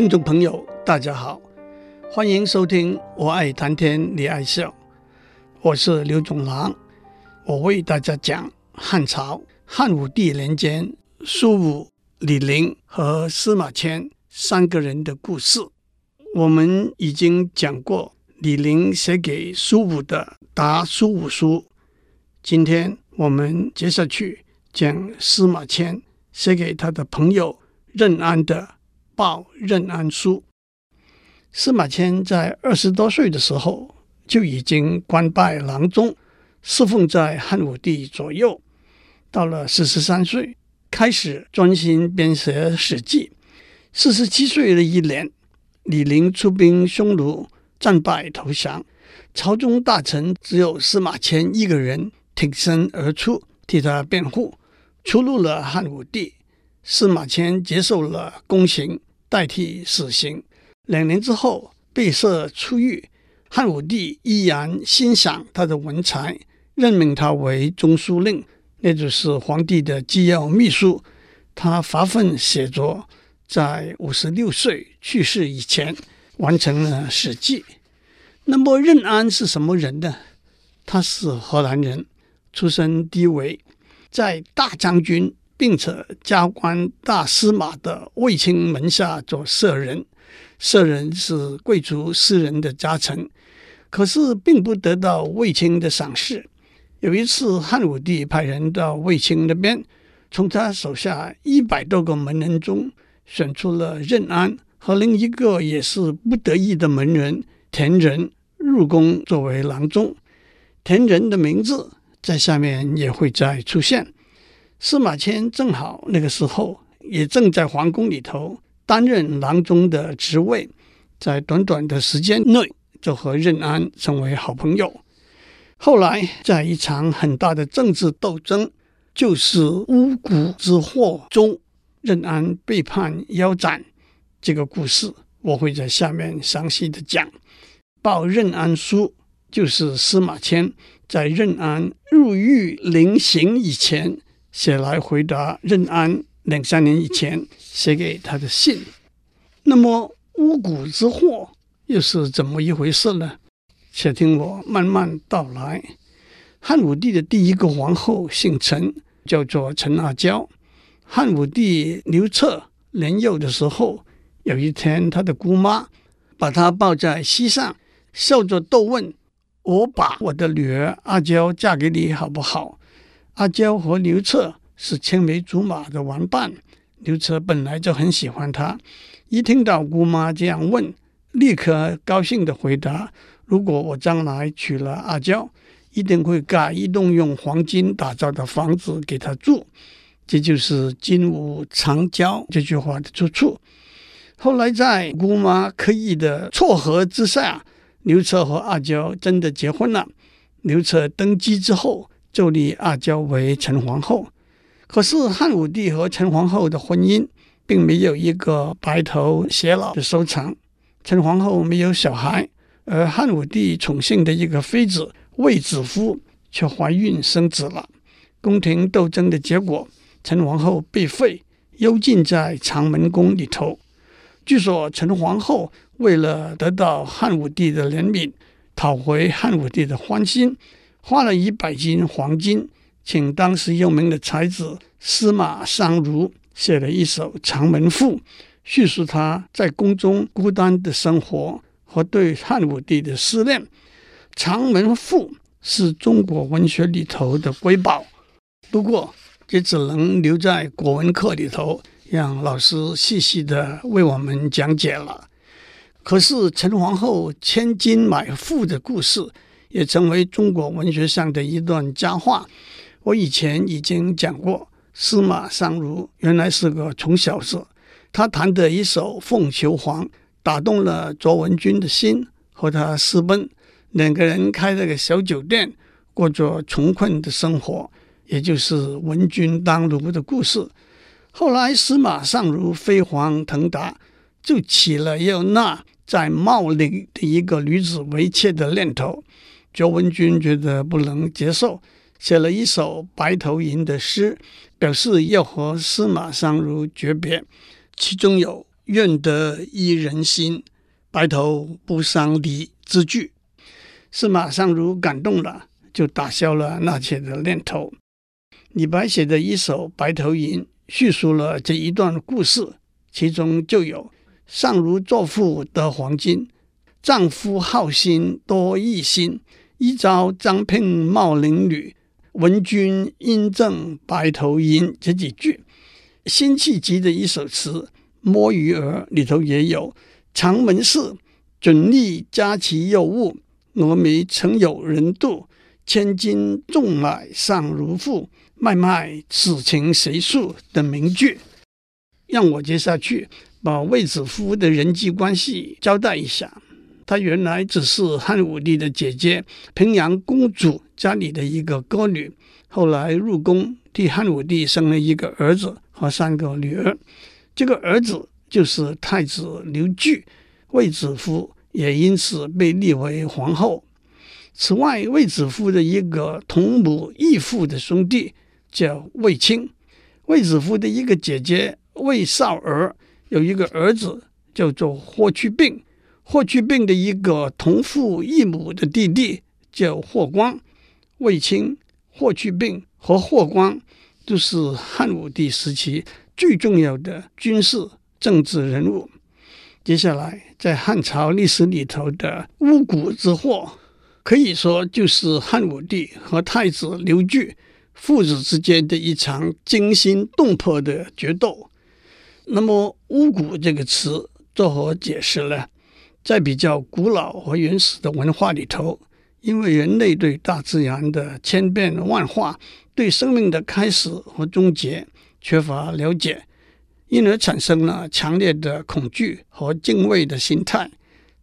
听众朋友，大家好，欢迎收听《我爱谈天，你爱笑》，我是刘总郎，我为大家讲汉朝汉武帝年间苏武、李陵和司马迁三个人的故事。我们已经讲过李陵写给苏武的《答苏武书》，今天我们接下去讲司马迁写给他的朋友任安的。报任安书。司马迁在二十多岁的时候就已经官拜郎中，侍奉在汉武帝左右。到了四十三岁，开始专心编写《史记》。四十七岁的一年，李陵出兵匈奴，战败投降。朝中大臣只有司马迁一个人挺身而出，替他辩护，出入了汉武帝。司马迁接受了宫刑。代替死刑，两年之后被赦出狱。汉武帝依然欣赏他的文才，任命他为中书令，那就是皇帝的机要秘书。他发奋写作，在五十六岁去世以前完成了《史记》。那么任安是什么人呢？他是荷兰人，出身低微，在大将军。并且加官大司马的卫青门下做舍人，舍人是贵族私人的家臣，可是并不得到卫青的赏识。有一次，汉武帝派人到卫青那边，从他手下一百多个门人中选出了任安和另一个也是不得意的门人田仁入宫作为郎中。田仁的名字在下面也会再出现。司马迁正好那个时候也正在皇宫里头担任郎中的职位，在短短的时间内就和任安成为好朋友。后来在一场很大的政治斗争，就是巫蛊之祸中，任安被判腰斩这个故事，我会在下面详细的讲。报任安书就是司马迁在任安入狱临刑以前。写来回答任安两三年以前写给他的信。那么巫蛊之祸又是怎么一回事呢？且听我慢慢道来。汉武帝的第一个皇后姓陈，叫做陈阿娇。汉武帝刘彻年幼的时候，有一天他的姑妈把他抱在膝上，笑着逗问：“我把我的女儿阿娇嫁给你好不好？”阿娇和刘彻是青梅竹马的玩伴，刘彻本来就很喜欢她。一听到姑妈这样问，立刻高兴地回答：“如果我将来娶了阿娇，一定会盖一栋用黄金打造的房子给她住。”这就是“金屋藏娇”这句话的出处。后来在姑妈刻意的撮合之下，刘彻和阿娇真的结婚了。刘彻登基之后。就立阿娇为陈皇后，可是汉武帝和陈皇后的婚姻并没有一个白头偕老的收场。陈皇后没有小孩，而汉武帝宠幸的一个妃子卫子夫却怀孕生子了。宫廷斗争的结果，陈皇后被废，幽禁在长门宫里头。据说陈皇后为了得到汉武帝的怜悯，讨回汉武帝的欢心。花了一百斤黄金，请当时有名的才子司马相如写了一首《长门赋》，叙述他在宫中孤单的生活和对汉武帝的思念。《长门赋》是中国文学里头的瑰宝，不过也只能留在国文课里头，让老师细细的为我们讲解了。可是陈皇后千金买赋的故事，也成为中国文学上的一段佳话。我以前已经讲过，司马相如原来是个穷小子，他弹的一首《凤求凰》打动了卓文君的心，和他私奔，两个人开了个小酒店，过着穷困的生活，也就是文君当庐的故事。后来司马相如飞黄腾达，就起了要纳在茂陵的一个女子为妾的念头。卓文君觉得不能接受，写了一首《白头吟》的诗，表示要和司马相如诀别。其中有“愿得一人心，白头不相离”之句。司马相如感动了，就打消了纳妾的念头。李白写的一首《白头吟》，叙述了这一段故事，其中就有“相如作赋得黄金，丈夫好心多异心。一朝张聘茂陵女，闻君应赠白头吟”这几句。辛弃疾的一首词《摸鱼儿》里头也有“长门事，准吏家其幼物。”蛾眉曾有人妒，千金重买相如赋。脉脉此情谁诉的名句，让我接下去把卫子夫的人际关系交代一下。她原来只是汉武帝的姐姐，平阳公主家里的一个歌女，后来入宫替汉武帝生了一个儿子和三个女儿。这个儿子就是太子刘据，卫子夫。也因此被立为皇后。此外，卫子夫的一个同母异父的兄弟叫卫青，卫子夫的一个姐姐卫少儿有一个儿子叫做霍去病，霍去病的一个同父异母的弟弟叫霍光。卫青、霍去病和霍光都是汉武帝时期最重要的军事政治人物。接下来，在汉朝历史里头的巫蛊之祸，可以说就是汉武帝和太子刘据父子之间的一场惊心动魄的决斗。那么，巫蛊这个词作何解释呢？在比较古老和原始的文化里头，因为人类对大自然的千变万化、对生命的开始和终结缺乏了解。因而产生了强烈的恐惧和敬畏的心态。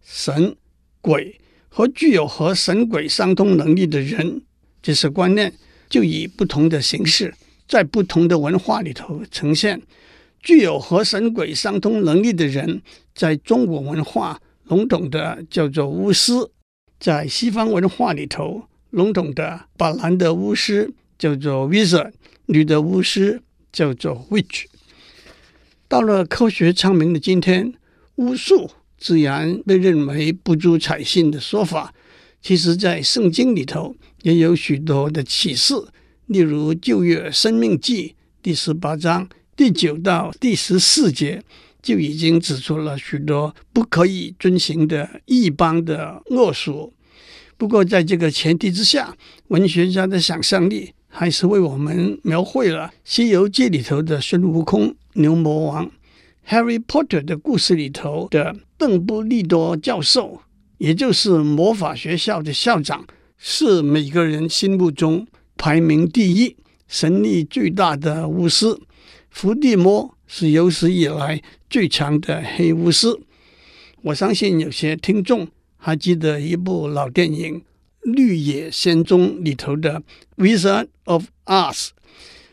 神、鬼和具有和神鬼相通能力的人，这些观念就以不同的形式在不同的文化里头呈现。具有和神鬼相通能力的人，在中国文化笼统的叫做巫师，在西方文化里头笼统的把男的巫师叫做 wizard，女的巫师叫做 witch。到了科学昌明的今天，巫术自然被认为不足采信的说法。其实，在圣经里头也有许多的启示，例如《旧约生命记》第十八章第九到第十四节，就已经指出了许多不可以遵循的异邦的恶俗。不过，在这个前提之下，文学家的想象力还是为我们描绘了《西游记》里头的孙悟空。牛魔王，《Harry Potter》的故事里头的邓布利多教授，也就是魔法学校的校长，是每个人心目中排名第一、神力最大的巫师。伏地魔是有史以来最强的黑巫师。我相信有些听众还记得一部老电影《绿野仙踪》里头的《Wizard of Oz》。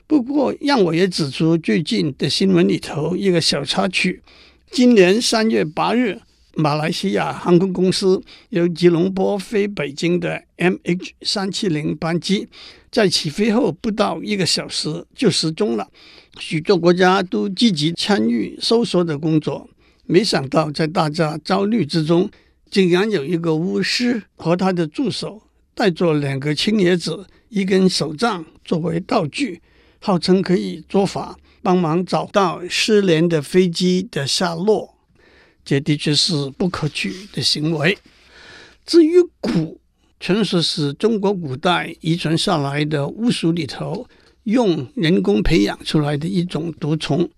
不过，让我也指出最近的新闻里头一个小插曲：今年三月八日，马来西亚航空公司由吉隆坡飞北京的 MH 三七零班机，在起飞后不到一个小时就失踪了。许多国家都积极参与搜索的工作，没想到在大家焦虑之中，竟然有一个巫师和他的助手带着两个青椰子、一根手杖作为道具。号称可以做法帮忙找到失联的飞机的下落，这的确是不可取的行为。至于蛊，传说是中国古代遗传下来的巫术里头用人工培养出来的一种毒虫。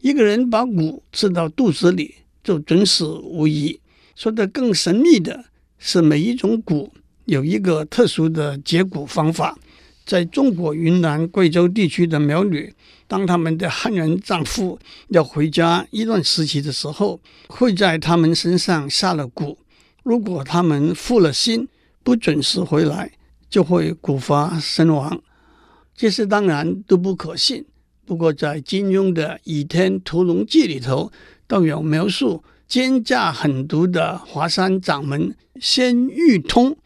一个人把蛊吃到肚子里，就准死无疑。说得更神秘的是，每一种蛊有一个特殊的解蛊方法。在中国云南、贵州地区的苗女，当他们的汉人丈夫要回家一段时期的时候，会在他们身上下了蛊。如果他们负了心，不准时回来，就会蛊发身亡。这些当然都不可信。不过在金庸的《倚天屠龙记》里头，倒有描述奸诈狠毒的华山掌门仙玉通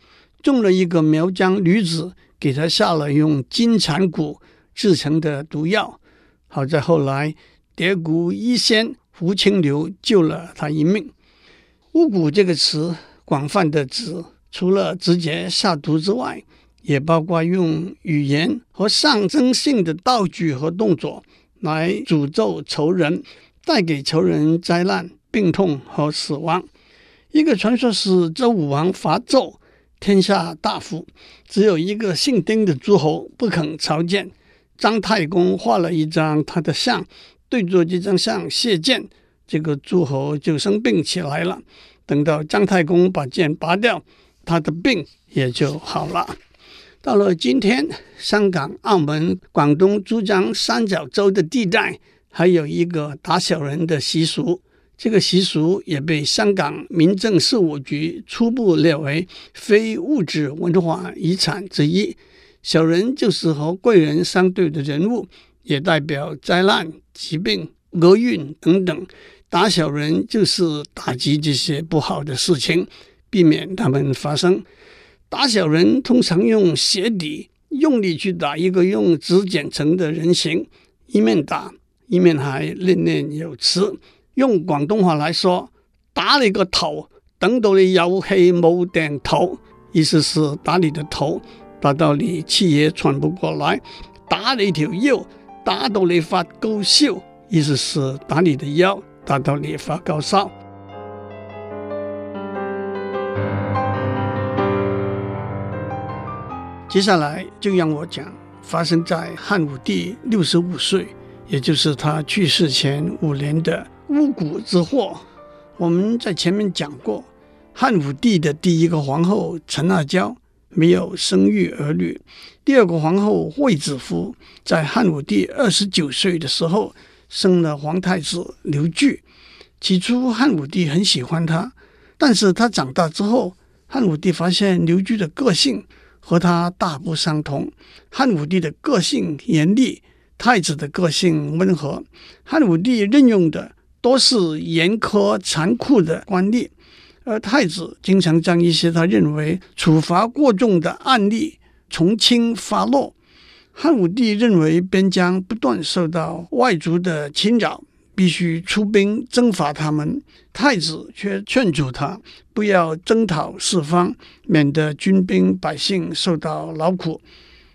中了一个苗疆女子。给他下了用金蝉蛊制成的毒药，好在后来蝶谷医仙胡青流救了他一命。巫蛊这个词广泛的指，除了直接下毒之外，也包括用语言和象征性的道具和动作来诅咒仇人，带给仇人灾难、病痛和死亡。一个传说是周武王伐纣，天下大服，只有一个姓丁的诸侯不肯朝见。张太公画了一张他的像，对着这张像射箭，这个诸侯就生病起来了。等到张太公把箭拔掉，他的病也就好了。到了今天，香港、澳门、广东、珠江三角洲的地带，还有一个打小人的习俗。这个习俗也被香港民政事务局初步列为非物质文化遗产之一。小人就是和贵人相对的人物，也代表灾难、疾病、厄运等等。打小人就是打击这些不好的事情，避免他们发生。打小人通常用鞋底用力去打一个用纸剪成的人形，一面打一面还念念有词。用广东话来说，打你个头，等到你有气冇定头，意思是打你的头。打到你气也喘不过来，打你条腰，打到你发高烧，意思是打你的腰，打到你发高烧。接下来就让我讲发生在汉武帝六十五岁，也就是他去世前五年的巫蛊之祸。我们在前面讲过，汉武帝的第一个皇后陈阿娇。没有生育儿女。第二个皇后卫子夫在汉武帝二十九岁的时候生了皇太子刘据。起初汉武帝很喜欢他，但是他长大之后，汉武帝发现刘据的个性和他大不相同。汉武帝的个性严厉，太子的个性温和。汉武帝任用的都是严苛残酷的官吏。而太子经常将一些他认为处罚过重的案例从轻发落。汉武帝认为边疆不断受到外族的侵扰，必须出兵征伐他们。太子却劝阻他不要征讨四方，免得军兵百姓受到劳苦。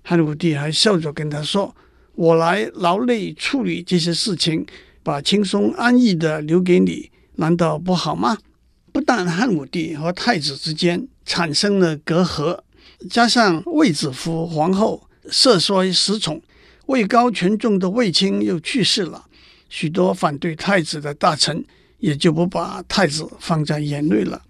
汉武帝还笑着跟他说：“我来劳累处理这些事情，把轻松安逸的留给你，难道不好吗？”不但汉武帝和太子之间产生了隔阂，加上卫子夫皇后色衰失宠，位高权重的卫青又去世了，许多反对太子的大臣也就不把太子放在眼里了。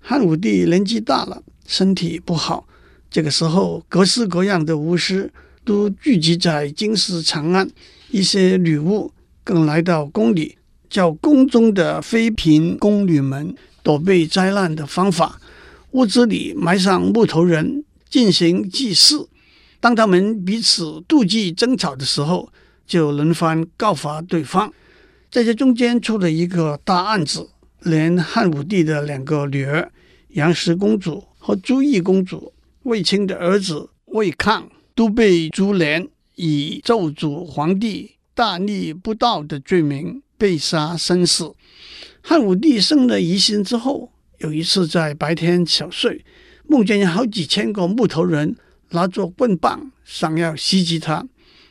汉武帝年纪大了，身体不好，这个时候各式各样的巫师都聚集在京师长安，一些女巫更来到宫里，叫宫中的妃嫔宫女们。躲避灾难的方法，屋子里埋上木头人进行祭祀。当他们彼此妒忌争吵的时候，就轮番告发对方。在这中间出了一个大案子，连汉武帝的两个女儿杨氏公主和朱翊公主、卫青的儿子卫抗都被株连，以咒诅皇帝大逆不道的罪名被杀身死。汉武帝生了疑心之后，有一次在白天小睡，梦见有好几千个木头人拿着棍棒想要袭击他，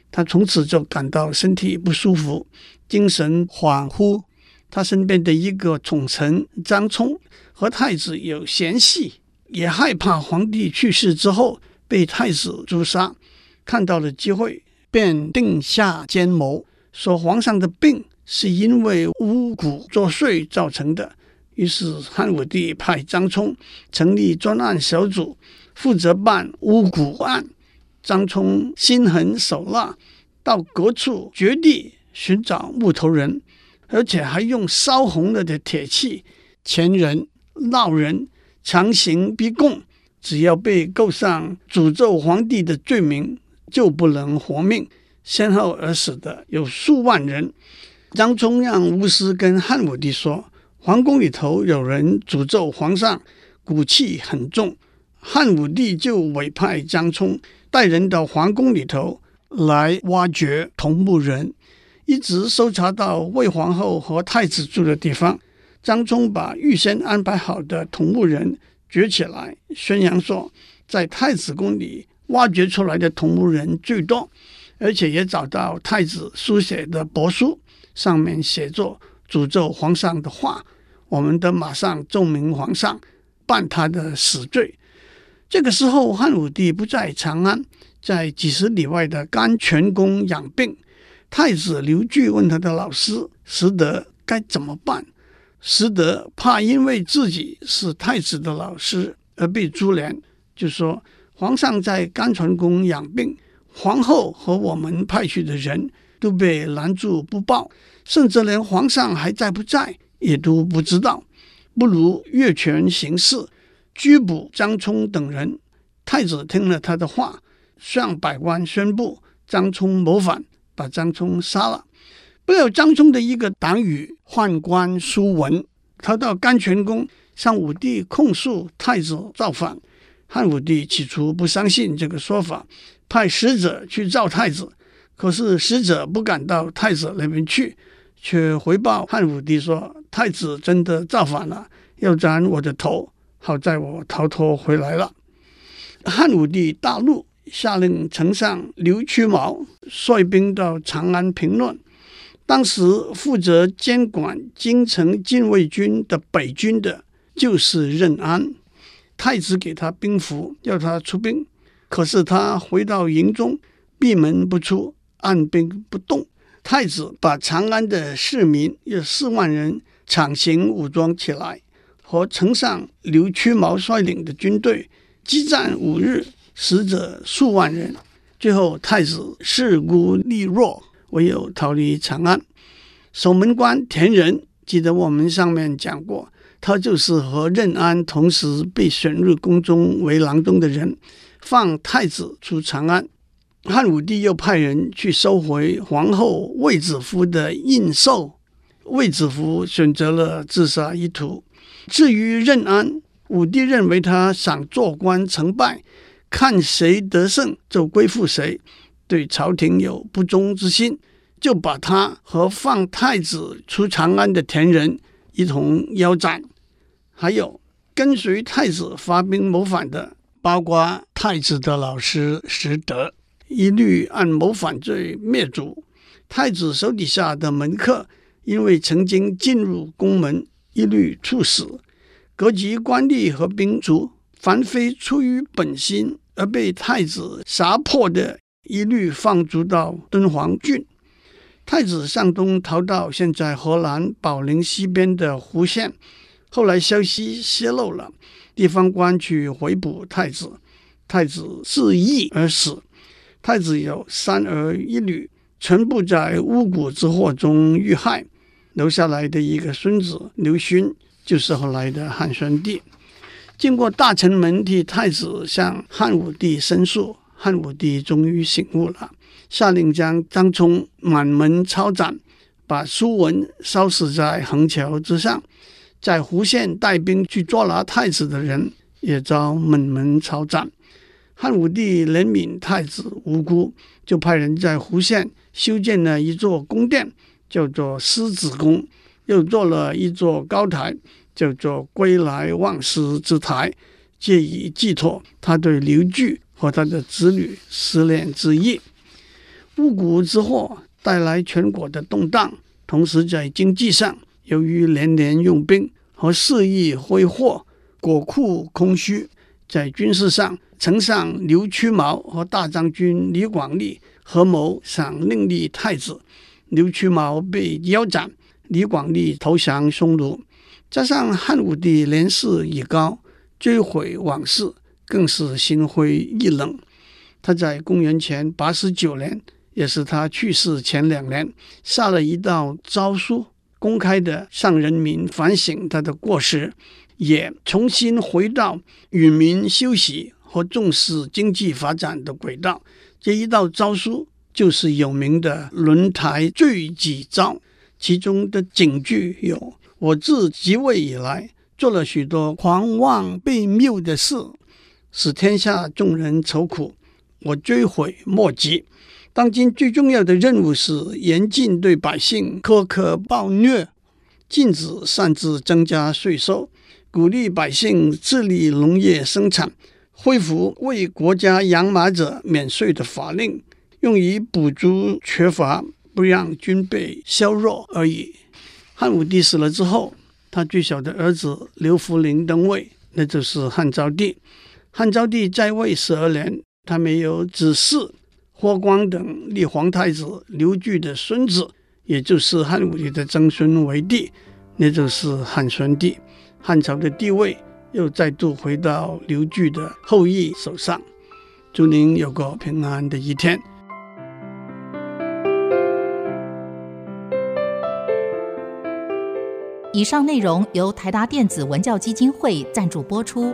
他从此就感到身体不舒服，精神恍惚。他身边的一个宠臣张冲和太子有嫌隙，也害怕皇帝去世之后被太子诛杀，看到了机会，便定下奸谋，说皇上的病。是因为巫蛊作祟造成的。于是汉武帝派张聪成立专案小组，负责办巫蛊案。张冲心狠手辣，到各处绝地寻找木头人，而且还用烧红了的铁器钳人、烙人，强行逼供。只要被告上诅咒皇帝的罪名，就不能活命。先后而死的有数万人。张冲让巫师跟汉武帝说，皇宫里头有人诅咒皇上，骨气很重。汉武帝就委派张聪带人到皇宫里头来挖掘铜木人，一直搜查到魏皇后和太子住的地方。张冲把预先安排好的同墓人掘起来，宣扬说，在太子宫里挖掘出来的同墓人最多，而且也找到太子书写的帛书，上面写作诅咒皇上的话。我们得马上奏明皇上，办他的死罪。这个时候，汉武帝不在长安，在几十里外的甘泉宫养病。太子刘据问他的老师石德该怎么办。石德怕因为自己是太子的老师而被株连，就说：“皇上在甘泉宫养病，皇后和我们派去的人都被拦住不报，甚至连皇上还在不在也都不知道。不如越权行事，拘捕张聪等人。”太子听了他的话，向百官宣布张聪谋反，把张聪杀了。不料张聪的一个党羽宦官苏文，他到甘泉宫向武帝控诉太子造反。汉武帝起初不相信这个说法，派使者去召太子。可是使者不敢到太子那边去，却回报汉武帝说：“太子真的造反了，要斩我的头。好在我逃脱回来了。”汉武帝大怒，下令丞相刘屈毛率兵到长安平乱。当时负责监管京城禁卫军的北军的，就是任安。太子给他兵符，要他出兵，可是他回到营中，闭门不出，按兵不动。太子把长安的市民约四万人强行武装起来，和丞相刘屈毛率领的军队激战五日，死者数万人。最后，太子势孤力弱。唯有逃离长安。守门官田仁，记得我们上面讲过，他就是和任安同时被选入宫中为郎中的人，放太子出长安。汉武帝又派人去收回皇后卫子夫的印绶，卫子夫选择了自杀一途。至于任安，武帝认为他想做官成败，看谁得胜就归附谁。对朝廷有不忠之心，就把他和放太子出长安的田仁一同腰斩。还有跟随太子发兵谋反的，包括太子的老师石德，一律按谋反罪灭族。太子手底下的门客，因为曾经进入宫门，一律处死。各级官吏和兵卒，凡非出于本心而被太子杀破的。一律放逐到敦煌郡。太子向东逃到现在河南保宁西边的湖县，后来消息泄露了，地方官去回捕太子，太子自缢而死。太子有三儿一女，全部在巫蛊之祸中遇害，留下来的一个孙子刘勋，就是后来的汉宣帝。经过大臣们替太子向汉武帝申诉。汉武帝终于醒悟了，下令将张聪满门抄斩，把苏文烧死在横桥之上。在胡县带兵去捉拿太子的人也遭满门抄斩。汉武帝怜悯太子无辜，就派人在胡县修建了一座宫殿，叫做狮子宫，又做了一座高台，叫做归来望狮之台，借以寄托他对刘据。和他的子女思念之意，巫蛊之祸带来全国的动荡，同时在经济上，由于连连用兵和肆意挥霍，国库空虚；在军事上，丞相刘屈毛和大将军李广利合谋想另立太子，刘屈毛被腰斩，李广利投降匈奴，加上汉武帝年事已高，追悔往事。更是心灰意冷。他在公元前八十九年，也是他去世前两年，下了一道诏书，公开的向人民反省他的过失，也重新回到与民休息和重视经济发展的轨道。这一道诏书就是有名的《轮台罪己诏》，其中的警句有：“我自即位以来，做了许多狂妄悖谬的事。”使天下众人愁苦，我追悔莫及。当今最重要的任务是严禁对百姓苛刻暴虐，禁止擅自增加税收，鼓励百姓自立农业生产，恢复为国家养马者免税的法令，用以补足缺乏，不让军备削弱而已。汉武帝死了之后，他最小的儿子刘弗陵登位，那就是汉昭帝。汉昭帝在位十二年，他没有子嗣。霍光等立皇太子刘据的孙子，也就是汉武帝的曾孙为帝，那就是汉宣帝。汉朝的地位又再度回到刘据的后裔手上。祝您有个平安的一天。以上内容由台达电子文教基金会赞助播出。